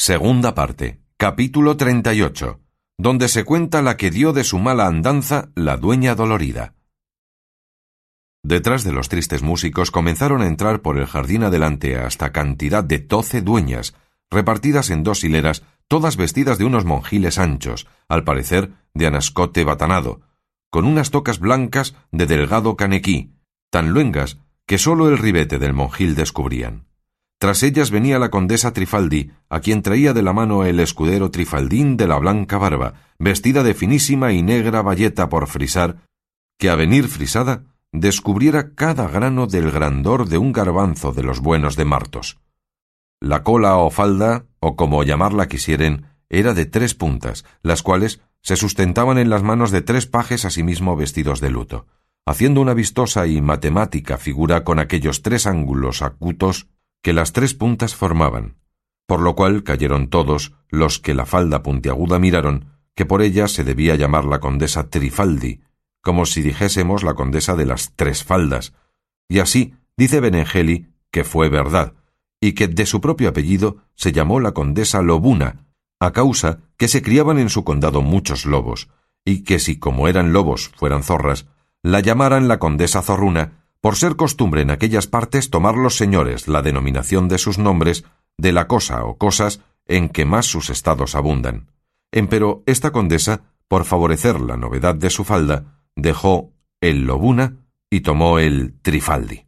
Segunda parte. Capítulo 38. Donde se cuenta la que dio de su mala andanza la dueña dolorida. Detrás de los tristes músicos comenzaron a entrar por el jardín adelante hasta cantidad de doce dueñas, repartidas en dos hileras, todas vestidas de unos monjiles anchos, al parecer de anascote batanado, con unas tocas blancas de delgado canequí, tan luengas que sólo el ribete del monjil descubrían. Tras ellas venía la condesa Trifaldi, a quien traía de la mano el escudero Trifaldín de la blanca barba, vestida de finísima y negra bayeta por frisar, que a venir frisada descubriera cada grano del grandor de un garbanzo de los buenos de Martos. La cola o falda, o como llamarla quisieren, era de tres puntas, las cuales se sustentaban en las manos de tres pajes asimismo vestidos de luto, haciendo una vistosa y matemática figura con aquellos tres ángulos acutos que las tres puntas formaban, por lo cual cayeron todos los que la falda puntiaguda miraron, que por ella se debía llamar la condesa Trifaldi, como si dijésemos la condesa de las tres faldas, y así dice Benengeli que fue verdad, y que de su propio apellido se llamó la condesa Lobuna, a causa que se criaban en su condado muchos lobos, y que si como eran lobos fueran zorras, la llamaran la condesa Zorruna, por ser costumbre en aquellas partes tomar los señores la denominación de sus nombres de la cosa o cosas en que más sus estados abundan. Empero esta condesa, por favorecer la novedad de su falda, dejó el lobuna y tomó el trifaldi.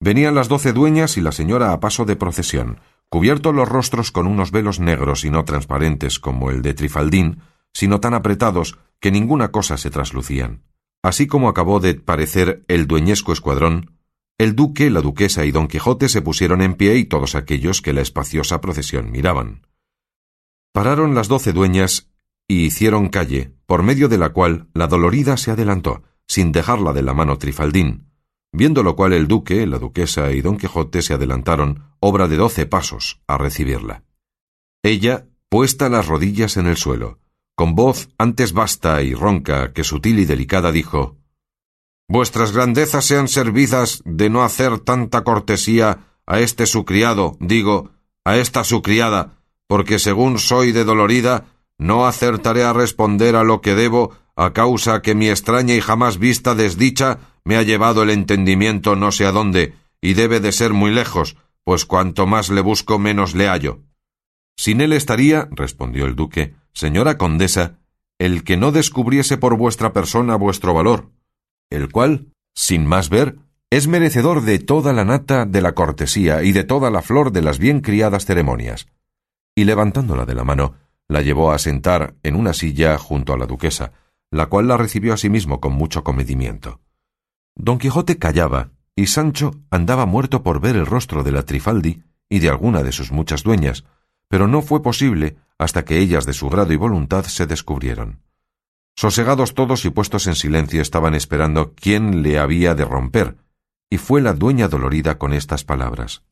Venían las doce dueñas y la señora a paso de procesión, cubiertos los rostros con unos velos negros y no transparentes como el de Trifaldín, sino tan apretados que ninguna cosa se traslucían. Así como acabó de parecer el dueñesco escuadrón, el duque, la duquesa y don Quijote se pusieron en pie y todos aquellos que la espaciosa procesión miraban. Pararon las doce dueñas y hicieron calle, por medio de la cual la dolorida se adelantó, sin dejarla de la mano Trifaldín, viendo lo cual el duque, la duquesa y don Quijote se adelantaron, obra de doce pasos, a recibirla. Ella, puesta las rodillas en el suelo, con voz antes vasta y ronca que sutil y delicada dijo Vuestras grandezas sean servidas de no hacer tanta cortesía a este su criado, digo, a esta su criada, porque según soy de dolorida, no acertaré a responder a lo que debo a causa que mi extraña y jamás vista desdicha me ha llevado el entendimiento no sé a dónde, y debe de ser muy lejos, pues cuanto más le busco menos le hallo. Sin él estaría, respondió el duque, señora condesa, el que no descubriese por vuestra persona vuestro valor, el cual, sin más ver, es merecedor de toda la nata de la cortesía y de toda la flor de las bien criadas ceremonias. Y levantándola de la mano, la llevó a sentar en una silla junto a la duquesa, la cual la recibió asimismo con mucho comedimiento. Don Quijote callaba, y Sancho andaba muerto por ver el rostro de la Trifaldi y de alguna de sus muchas dueñas, pero no fue posible hasta que ellas de su grado y voluntad se descubrieron. Sosegados todos y puestos en silencio estaban esperando quién le había de romper, y fue la dueña dolorida con estas palabras.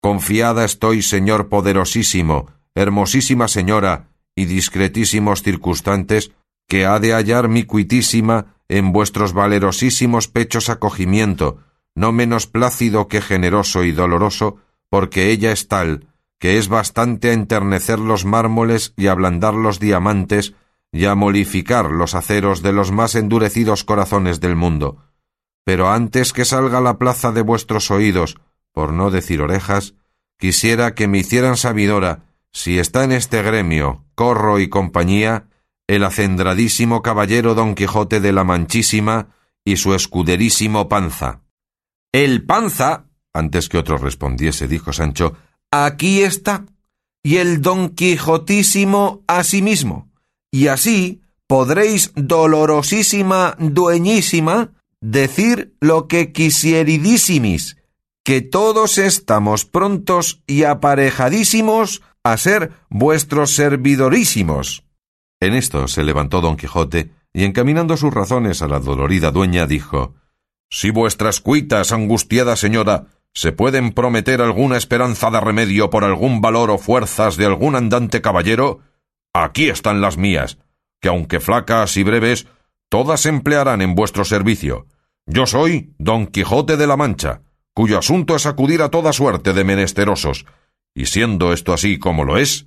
Confiada estoy, señor poderosísimo, hermosísima señora y discretísimos circunstantes, que ha de hallar mi cuitísima en vuestros valerosísimos pechos acogimiento, no menos plácido que generoso y doloroso, porque ella es tal, que es bastante a enternecer los mármoles y ablandar los diamantes y a molificar los aceros de los más endurecidos corazones del mundo. Pero antes que salga la plaza de vuestros oídos, por no decir orejas, quisiera que me hicieran sabidora, si está en este gremio, corro y compañía, el acendradísimo caballero Don Quijote de la Manchísima y su escuderísimo Panza. El Panza, antes que otro respondiese, dijo Sancho, aquí está, y el don Quijotísimo asimismo, y así podréis dolorosísima dueñísima decir lo que quisieridísimis, que todos estamos prontos y aparejadísimos a ser vuestros servidorísimos. En esto se levantó don Quijote, y encaminando sus razones a la dolorida dueña, dijo Si vuestras cuitas, angustiada señora, ¿Se pueden prometer alguna esperanza de remedio por algún valor o fuerzas de algún andante caballero? Aquí están las mías, que aunque flacas y breves, todas se emplearán en vuestro servicio. Yo soy Don Quijote de la Mancha, cuyo asunto es acudir a toda suerte de menesterosos, y siendo esto así como lo es,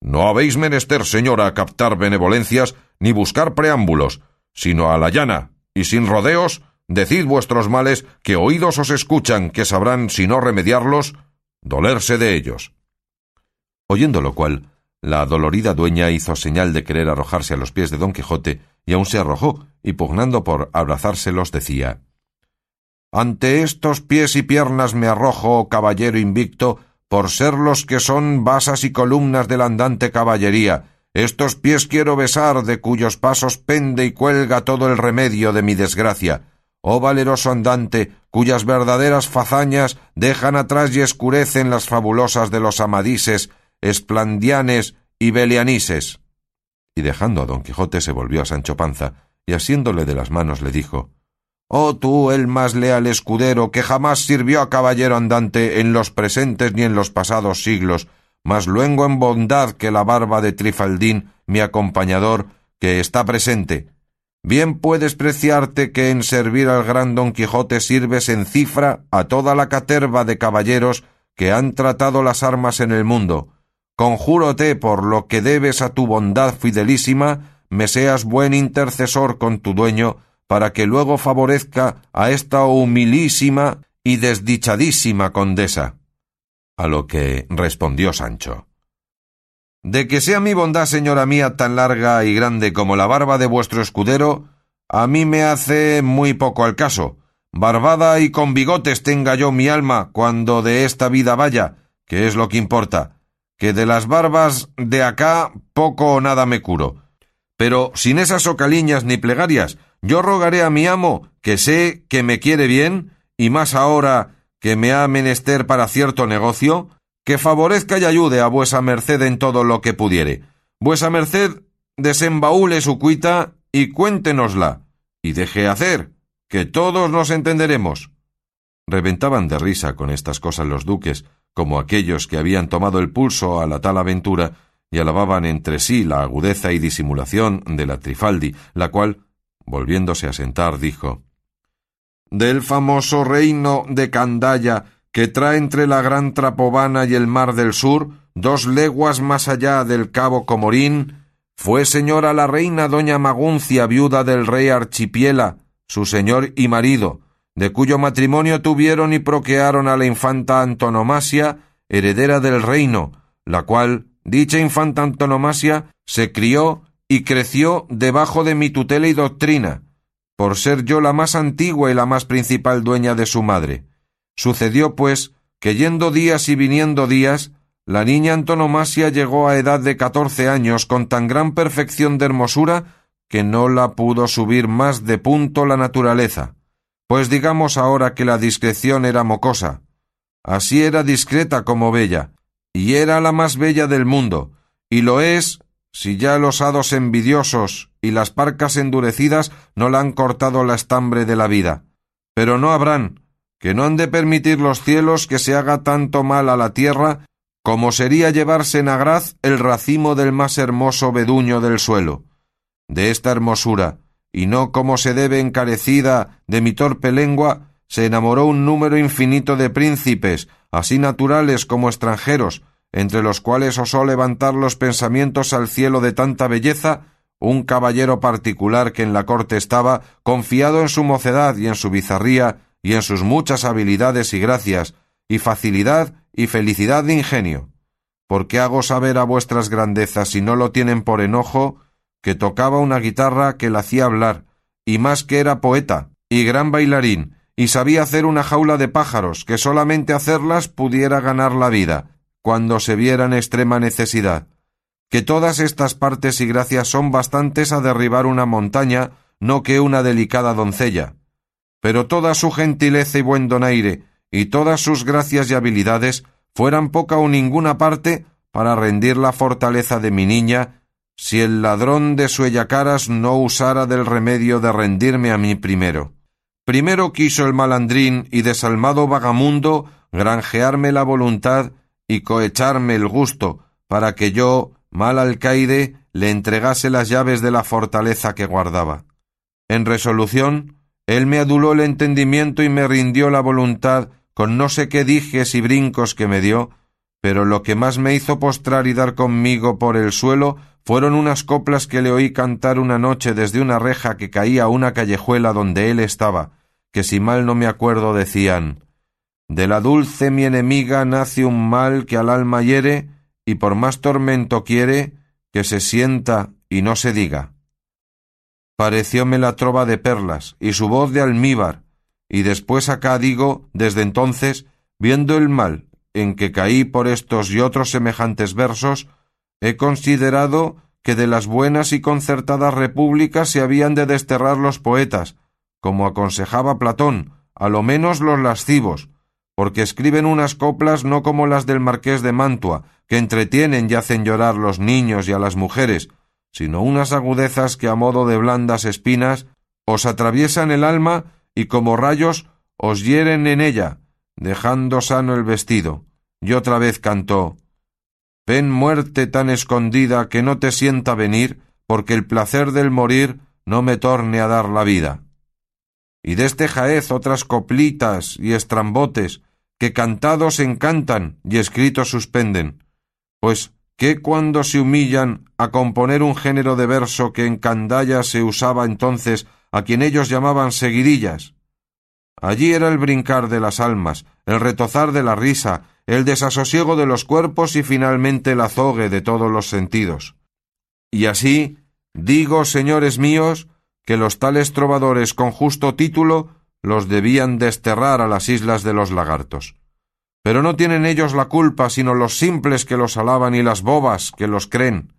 no habéis menester, señora, captar benevolencias ni buscar preámbulos, sino a la llana, y sin rodeos, decid vuestros males, que oídos os escuchan, que sabrán, si no remediarlos, dolerse de ellos. Oyendo lo cual, la dolorida dueña hizo señal de querer arrojarse a los pies de don Quijote, y aun se arrojó, y pugnando por abrazárselos, decía Ante estos pies y piernas me arrojo, oh caballero invicto, por ser los que son basas y columnas de la andante caballería. Estos pies quiero besar, de cuyos pasos pende y cuelga todo el remedio de mi desgracia. Oh valeroso andante, cuyas verdaderas fazañas dejan atrás y escurecen las fabulosas de los amadises, esplandianes y belianises. Y dejando a don Quijote se volvió a Sancho Panza, y asiéndole de las manos le dijo Oh tú, el más leal escudero, que jamás sirvió a caballero andante en los presentes ni en los pasados siglos, más luengo en bondad que la barba de Trifaldín, mi acompañador, que está presente. Bien puedes preciarte que en servir al gran Don Quijote sirves en cifra a toda la caterva de caballeros que han tratado las armas en el mundo. Conjúrote por lo que debes a tu bondad fidelísima, me seas buen intercesor con tu dueño, para que luego favorezca a esta humilísima y desdichadísima condesa. A lo que respondió Sancho. De que sea mi bondad, señora mía, tan larga y grande como la barba de vuestro escudero, a mí me hace muy poco al caso. Barbada y con bigotes tenga yo mi alma cuando de esta vida vaya, que es lo que importa, que de las barbas de acá poco o nada me curo. Pero sin esas ocaliñas ni plegarias, yo rogaré a mi amo, que sé que me quiere bien, y más ahora que me ha menester para cierto negocio, que favorezca y ayude a vuesa merced en todo lo que pudiere. Vuesa merced desembaúle su cuita y cuéntenosla, y deje hacer, que todos nos entenderemos. Reventaban de risa con estas cosas los duques, como aquellos que habían tomado el pulso a la tal aventura, y alababan entre sí la agudeza y disimulación de la Trifaldi, la cual volviéndose a sentar, dijo Del famoso reino de Candaya, que trae entre la gran Trapovana y el mar del sur, dos leguas más allá del cabo Comorín, fue señora la reina doña Maguncia, viuda del rey Archipiela, su señor y marido, de cuyo matrimonio tuvieron y proquearon a la infanta Antonomasia, heredera del reino, la cual, dicha infanta Antonomasia, se crió y creció debajo de mi tutela y doctrina, por ser yo la más antigua y la más principal dueña de su madre. Sucedió, pues, que yendo días y viniendo días, la niña Antonomasia llegó a edad de catorce años con tan gran perfección de hermosura que no la pudo subir más de punto la naturaleza. Pues digamos ahora que la discreción era mocosa. Así era discreta como bella, y era la más bella del mundo, y lo es si ya los hados envidiosos y las parcas endurecidas no la han cortado la estambre de la vida. Pero no habrán, que no han de permitir los cielos que se haga tanto mal a la tierra como sería llevarse en agraz el racimo del más hermoso beduño del suelo. De esta hermosura, y no como se debe encarecida de mi torpe lengua, se enamoró un número infinito de príncipes, así naturales como extranjeros, entre los cuales osó levantar los pensamientos al cielo de tanta belleza, un caballero particular que en la corte estaba, confiado en su mocedad y en su bizarría, y en sus muchas habilidades y gracias, y facilidad y felicidad de ingenio. ¿Por qué hago saber a vuestras grandezas, si no lo tienen por enojo, que tocaba una guitarra que la hacía hablar, y más que era poeta, y gran bailarín, y sabía hacer una jaula de pájaros, que solamente hacerlas pudiera ganar la vida, cuando se viera en extrema necesidad, que todas estas partes y gracias son bastantes a derribar una montaña, no que una delicada doncella. Pero toda su gentileza y buen donaire, y todas sus gracias y habilidades, fueran poca o ninguna parte para rendir la fortaleza de mi niña, si el ladrón de suellacaras no usara del remedio de rendirme a mí primero. Primero quiso el malandrín y desalmado vagamundo granjearme la voluntad y cohecharme el gusto, para que yo, mal alcaide, le entregase las llaves de la fortaleza que guardaba. En resolución, él me aduló el entendimiento y me rindió la voluntad con no sé qué dijes y brincos que me dio, pero lo que más me hizo postrar y dar conmigo por el suelo fueron unas coplas que le oí cantar una noche desde una reja que caía a una callejuela donde él estaba, que si mal no me acuerdo decían De la dulce mi enemiga nace un mal que al alma hiere, y por más tormento quiere que se sienta y no se diga. Parecióme la trova de perlas y su voz de almíbar, y después acá digo, desde entonces, viendo el mal en que caí por estos y otros semejantes versos, he considerado que de las buenas y concertadas repúblicas se habían de desterrar los poetas, como aconsejaba Platón, a lo menos los lascivos, porque escriben unas coplas no como las del marqués de Mantua, que entretienen y hacen llorar los niños y a las mujeres, sino unas agudezas que a modo de blandas espinas os atraviesan el alma y como rayos os hieren en ella, dejando sano el vestido, y otra vez cantó Ven muerte tan escondida que no te sienta venir, porque el placer del morir no me torne a dar la vida. Y de este jaez otras coplitas y estrambotes, que cantados encantan y escritos suspenden, pues que cuando se humillan a componer un género de verso que en candalla se usaba entonces a quien ellos llamaban seguidillas, Allí era el brincar de las almas, el retozar de la risa, el desasosiego de los cuerpos y finalmente el azogue de todos los sentidos. Y así, digo, señores míos, que los tales trovadores con justo título los debían desterrar a las islas de los lagartos. Pero no tienen ellos la culpa, sino los simples que los alaban y las bobas que los creen.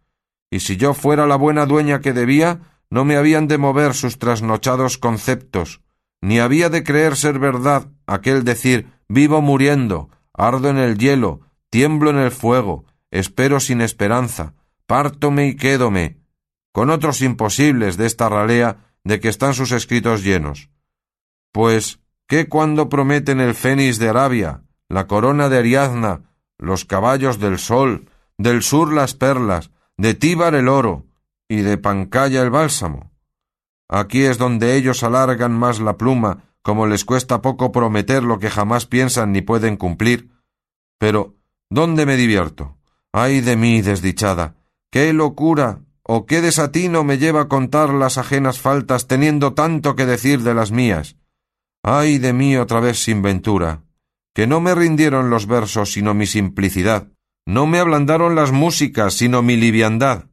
Y si yo fuera la buena dueña que debía, no me habían de mover sus trasnochados conceptos, ni había de creer ser verdad aquel decir vivo muriendo, ardo en el hielo, tiemblo en el fuego, espero sin esperanza, pártome y quédome, con otros imposibles de esta ralea de que están sus escritos llenos. Pues, ¿qué cuando prometen el fénix de Arabia, la corona de Ariadna, los caballos del sol, del sur las perlas, de Tíbar el oro, y de Pancaya el bálsamo? Aquí es donde ellos alargan más la pluma, como les cuesta poco prometer lo que jamás piensan ni pueden cumplir. Pero, ¿dónde me divierto? Ay de mí, desdichada. ¿Qué locura o qué desatino me lleva a contar las ajenas faltas teniendo tanto que decir de las mías? Ay de mí otra vez sin ventura. Que no me rindieron los versos sino mi simplicidad. No me ablandaron las músicas sino mi liviandad.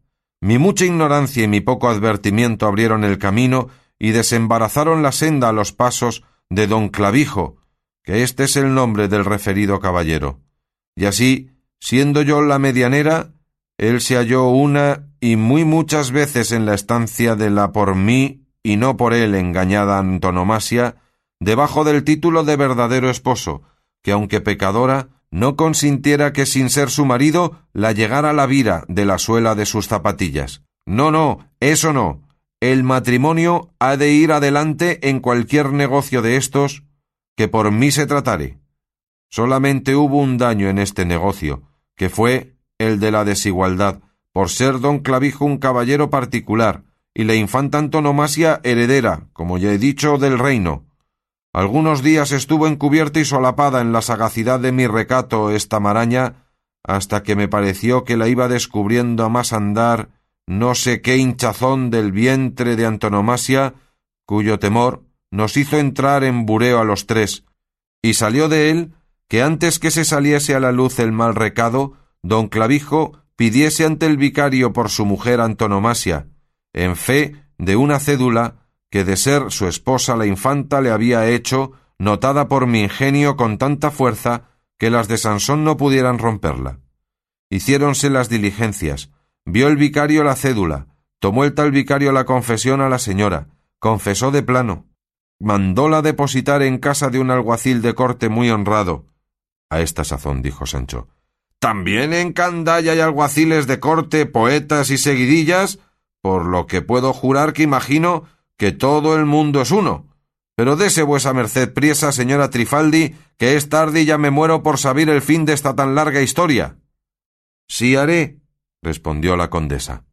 Mi mucha ignorancia y mi poco advertimiento abrieron el camino y desembarazaron la senda a los pasos de don Clavijo, que este es el nombre del referido caballero. Y así, siendo yo la medianera, él se halló una y muy muchas veces en la estancia de la por mí y no por él engañada antonomasia, debajo del título de verdadero esposo, que aunque pecadora, no consintiera que sin ser su marido la llegara la vira de la suela de sus zapatillas. No, no, eso no. El matrimonio ha de ir adelante en cualquier negocio de estos que por mí se tratare. Solamente hubo un daño en este negocio, que fue el de la desigualdad, por ser don Clavijo un caballero particular, y la infanta antonomasia heredera, como ya he dicho, del reino, algunos días estuvo encubierta y solapada en la sagacidad de mi recato esta maraña, hasta que me pareció que la iba descubriendo a más andar no sé qué hinchazón del vientre de antonomasia, cuyo temor nos hizo entrar en bureo a los tres, y salió de él que antes que se saliese a la luz el mal recado, don Clavijo pidiese ante el vicario por su mujer antonomasia, en fe de una cédula que de ser su esposa la infanta le había hecho, notada por mi ingenio con tanta fuerza que las de Sansón no pudieran romperla. Hiciéronse las diligencias, vio el vicario la cédula, tomó el tal vicario la confesión a la señora, confesó de plano, mandóla depositar en casa de un alguacil de corte muy honrado. A esta sazón dijo Sancho. También en Candaya hay alguaciles de corte, poetas y seguidillas, por lo que puedo jurar que imagino que todo el mundo es uno. Pero dese vuesa merced priesa, señora Trifaldi, que es tarde y ya me muero por saber el fin de esta tan larga historia. Sí haré, respondió la condesa.